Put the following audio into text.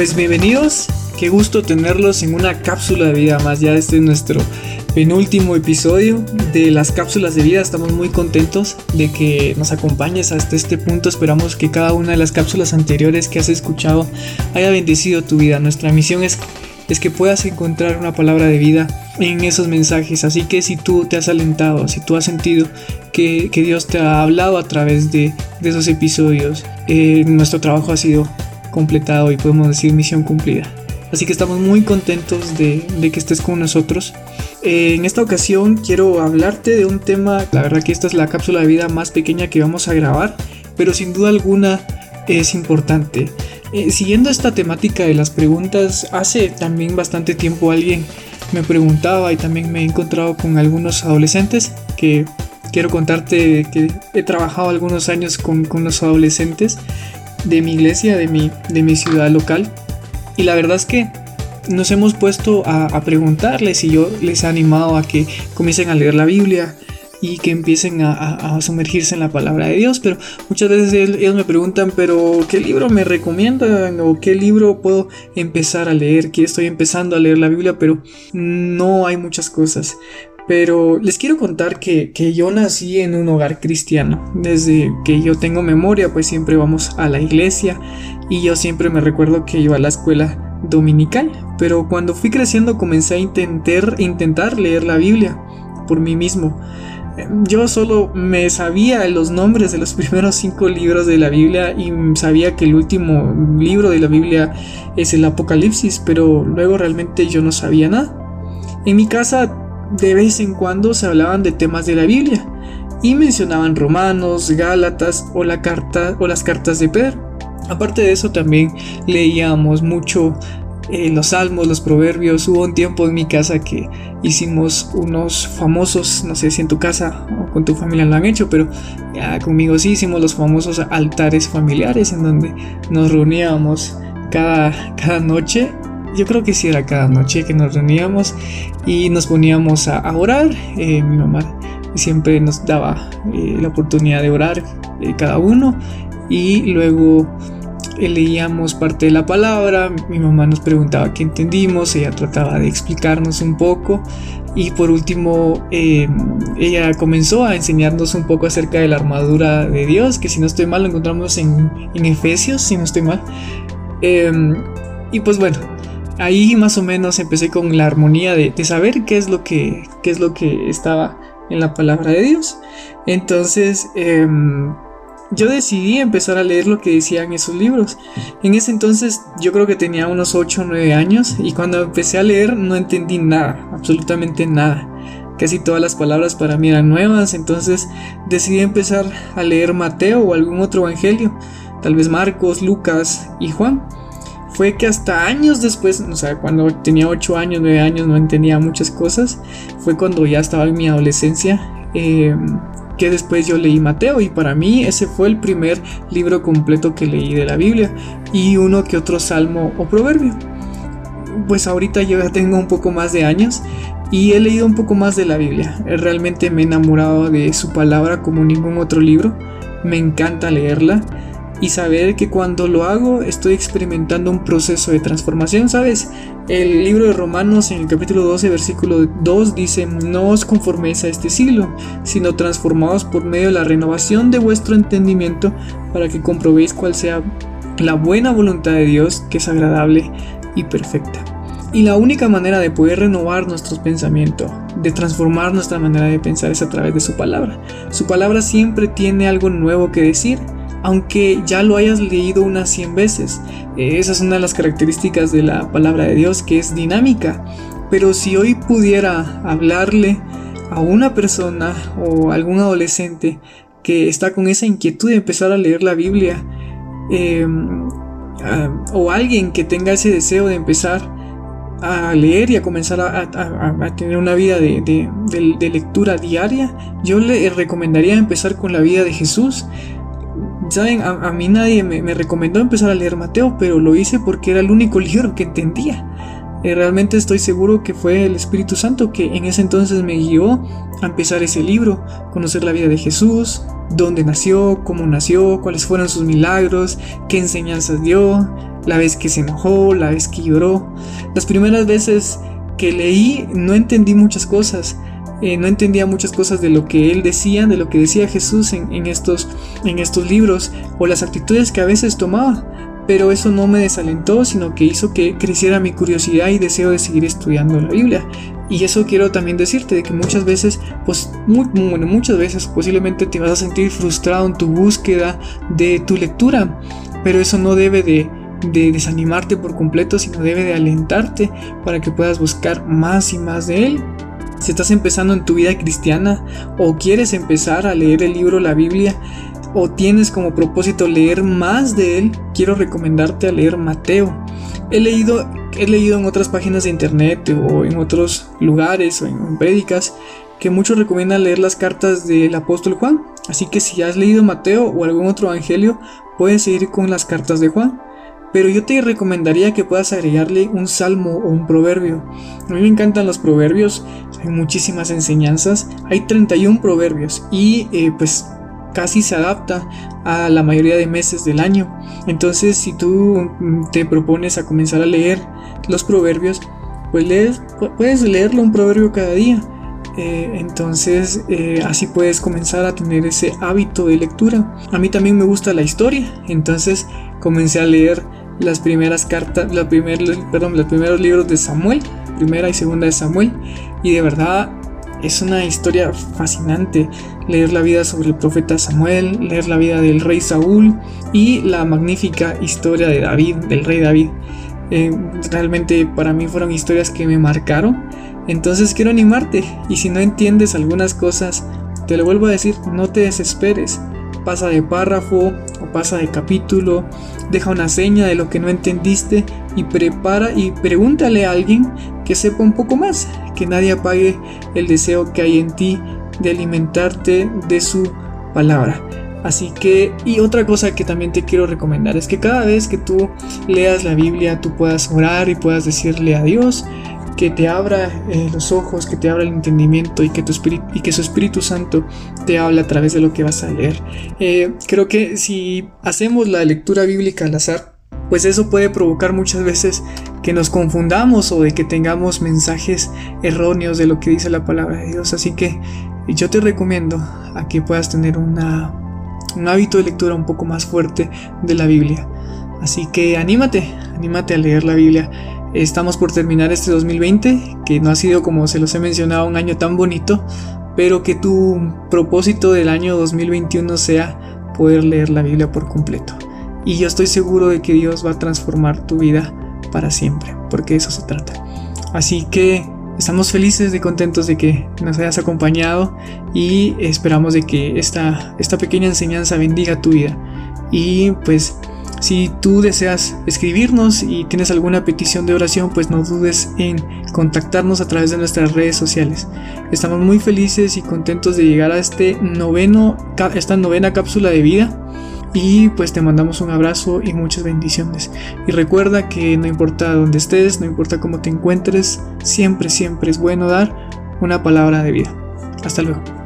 pues bienvenidos, qué gusto tenerlos en una cápsula de vida más. Ya este es nuestro penúltimo episodio de las cápsulas de vida. Estamos muy contentos de que nos acompañes hasta este punto. Esperamos que cada una de las cápsulas anteriores que has escuchado haya bendecido tu vida. Nuestra misión es, es que puedas encontrar una palabra de vida en esos mensajes. Así que si tú te has alentado, si tú has sentido que, Dios te ha hablado a través de, esos episodios, eh, nuestro trabajo ha sido completado y podemos decir misión cumplida. Así que estamos muy contentos de, que estés con nosotros. Eh, en esta ocasión quiero hablarte de un tema, la verdad que esta es la cápsula de vida más pequeña que vamos a grabar, pero sin duda alguna es importante. Eh, siguiendo esta temática de las preguntas, hace también bastante tiempo alguien me preguntaba y también me he encontrado con algunos adolescentes que quiero contarte que he trabajado algunos años con, con los adolescentes de mi iglesia, de mi, de mi ciudad local. Y la verdad es que nos hemos puesto a, preguntarles y yo les he animado a que comiencen a leer la Biblia y que empiecen a, sumergirse en la palabra de Dios. Pero muchas veces ellos me preguntan, pero ¿qué libro me recomiendan? ¿O qué libro puedo empezar a leer? Que estoy empezando a leer la Biblia, pero no hay muchas cosas. Pero les quiero contar que, yo nací en un hogar cristiano. Desde que yo tengo memoria, pues siempre vamos a la iglesia y yo siempre me recuerdo que iba a la escuela dominical. Pero cuando fui creciendo comencé a intentar, intentar leer la Biblia por mí mismo. Yo solo me sabía los nombres de los primeros cinco libros de la Biblia y sabía que el último libro de la Biblia es el Apocalipsis, pero luego realmente yo no sabía nada. En mi casa de vez en cuando se hablaban de temas de la Biblia y mencionaban Romanos, Gálatas o, la carta, o las cartas de Pedro. Aparte de eso también leíamos mucho eh, los salmos, los proverbios. Hubo un tiempo en mi casa que hicimos unos famosos, no sé si en tu casa o con tu familia lo han hecho, pero ya conmigo sí hicimos los famosos altares familiares en donde nos reuníamos cada, cada noche yo creo que sí era cada noche que nos reuníamos y nos poníamos a, orar. Eh, mi mamá siempre nos daba eh, la oportunidad de orar eh, cada uno y luego leíamos parte de la palabra, mi mamá nos preguntaba qué entendimos, ella trataba de explicarnos un poco y por último ella comenzó a enseñarnos un poco acerca de la armadura de Dios, que si no estoy mal lo encontramos en, en Efesios, si no estoy mal. Em, y pues bueno, ahí más o menos empecé con la armonía de, saber qué es lo que qué es lo que estaba en la palabra de Dios. Entonces em, yo decidí empezar a leer lo que decían esos libros. En ese entonces yo creo que tenía unos 8 o 9 años y cuando empecé a leer no entendí nada, absolutamente nada. Casi todas las palabras para mí eran nuevas, entonces decidí empezar a leer Mateo o algún otro evangelio, tal vez Marcos, Lucas y Juan fue que hasta años después, o sea, cuando tenía 8 años, 9 años, no entendía muchas cosas, fue cuando ya estaba en mi adolescencia, eh, que después yo leí Mateo y para mí ese fue el primer libro completo que leí de la Biblia y uno que otro salmo o proverbio. Pues ahorita yo ya tengo un poco más de años y he leído un poco más de la Biblia. Realmente me he enamorado de su palabra como ningún otro libro. Me encanta leerla y saber que cuando lo hago estoy experimentando un proceso de transformación, ¿sabes? El libro de Romanos en el capítulo 12, versículo 2 dice, no os conforméis a este siglo, sino transformaos por medio de la renovación de vuestro entendimiento para que comprobéis cuál sea la buena voluntad de Dios, que es agradable y perfecta. Y la única manera de poder renovar nuestros pensamientos, de transformar nuestra manera de pensar es a través de su palabra. Su palabra siempre tiene algo nuevo que decir aunque ya lo hayas leído unas 100 veces. Eh, esa es una de las características de la palabra de Dios, que es dinámica. Pero si hoy pudiera hablarle a una persona o algún adolescente que está con esa inquietud de empezar a leer la Biblia, em, o alguien que tenga ese deseo de empezar a leer y a comenzar a, tener una vida de, lectura diaria, yo le recomendaría empezar con la vida de Jesús. Saben, a, mí nadie me, recomendó empezar a leer Mateo, pero lo hice porque era el único libro que entendía. Eh, realmente estoy seguro que fue el Espíritu Santo que en ese entonces me guió a empezar ese libro, conocer la vida de Jesús, dónde nació, cómo nació, cuáles fueron sus milagros, qué enseñanzas dio, la vez que se enojó, la vez que lloró. Las primeras veces que leí no entendí muchas cosas, eh, no entendía muchas cosas de lo que él decía, de lo que decía Jesús en, estos, en estos libros o las actitudes que a veces tomaba. Pero eso no me desalentó, sino que hizo que creciera mi curiosidad y deseo de seguir estudiando la Biblia. Y eso quiero también decirte, de que muchas veces, pues, muy, bueno, muchas veces posiblemente te vas a sentir frustrado en tu búsqueda de tu lectura, pero eso no debe de, de desanimarte por completo, sino debe de alentarte para que puedas buscar más y más de Él. Si estás empezando en tu vida cristiana o quieres empezar a leer el libro La Biblia o tienes como propósito leer más de él, quiero recomendarte a leer Mateo. He leído, he leído en otras páginas de internet o en otros lugares o en prédicas que muchos recomiendan leer las cartas del apóstol Juan. Así que si has leído Mateo o algún otro evangelio, puedes seguir con las cartas de Juan. Pero yo te recomendaría que puedas agregarle un salmo o un proverbio. A mí me encantan los proverbios, hay muchísimas enseñanzas, hay 31 proverbios y eh, pues casi se adapta a la mayoría de meses del año. Entonces si tú mm, te propones a comenzar a leer los proverbios, pues lees, puedes leerlo un proverbio cada día. Eh, entonces eh, así puedes comenzar a tener ese hábito de lectura. A mí también me gusta la historia, entonces comencé a leer las primeras cartas, la primer, perdón, los primeros libros de Samuel, primera y segunda de Samuel, y de verdad es una historia fascinante leer la vida sobre el profeta Samuel, leer la vida del rey Saúl y la magnífica historia de David, del rey David. Eh, realmente para mí fueron historias que me marcaron. Entonces quiero animarte y si no entiendes algunas cosas, te lo vuelvo a decir, no te desesperes pasa de párrafo o pasa de capítulo, deja una seña de lo que no entendiste y prepara y pregúntale a alguien que sepa un poco más, que nadie apague el deseo que hay en ti de alimentarte de su palabra. Así que, y otra cosa que también te quiero recomendar es que cada vez que tú leas la Biblia, tú puedas orar y puedas decirle a Dios, que te abra eh, los ojos, que te abra el entendimiento y que, tu y que su Espíritu Santo te hable a través de lo que vas a leer. Eh, creo que si hacemos la lectura bíblica al azar, pues eso puede provocar muchas veces que nos confundamos o de que tengamos mensajes erróneos de lo que dice la palabra de Dios. Así que yo te recomiendo a que puedas tener una, un hábito de lectura un poco más fuerte de la Biblia. Así que anímate, anímate a leer la Biblia. Estamos por terminar este 2020, que no ha sido como se los he mencionado un año tan bonito, pero que tu propósito del año 2021 sea poder leer la Biblia por completo. Y yo estoy seguro de que Dios va a transformar tu vida para siempre, porque eso se trata. Así que estamos felices y contentos de que nos hayas acompañado y esperamos de que esta, esta pequeña enseñanza bendiga tu vida. Y pues si tú deseas escribirnos y tienes alguna petición de oración, pues no dudes en contactarnos a través de nuestras redes sociales. Estamos muy felices y contentos de llegar a este noveno, esta novena cápsula de vida. Y pues te mandamos un abrazo y muchas bendiciones. Y recuerda que no importa dónde estés, no importa cómo te encuentres, siempre, siempre es bueno dar una palabra de vida. Hasta luego.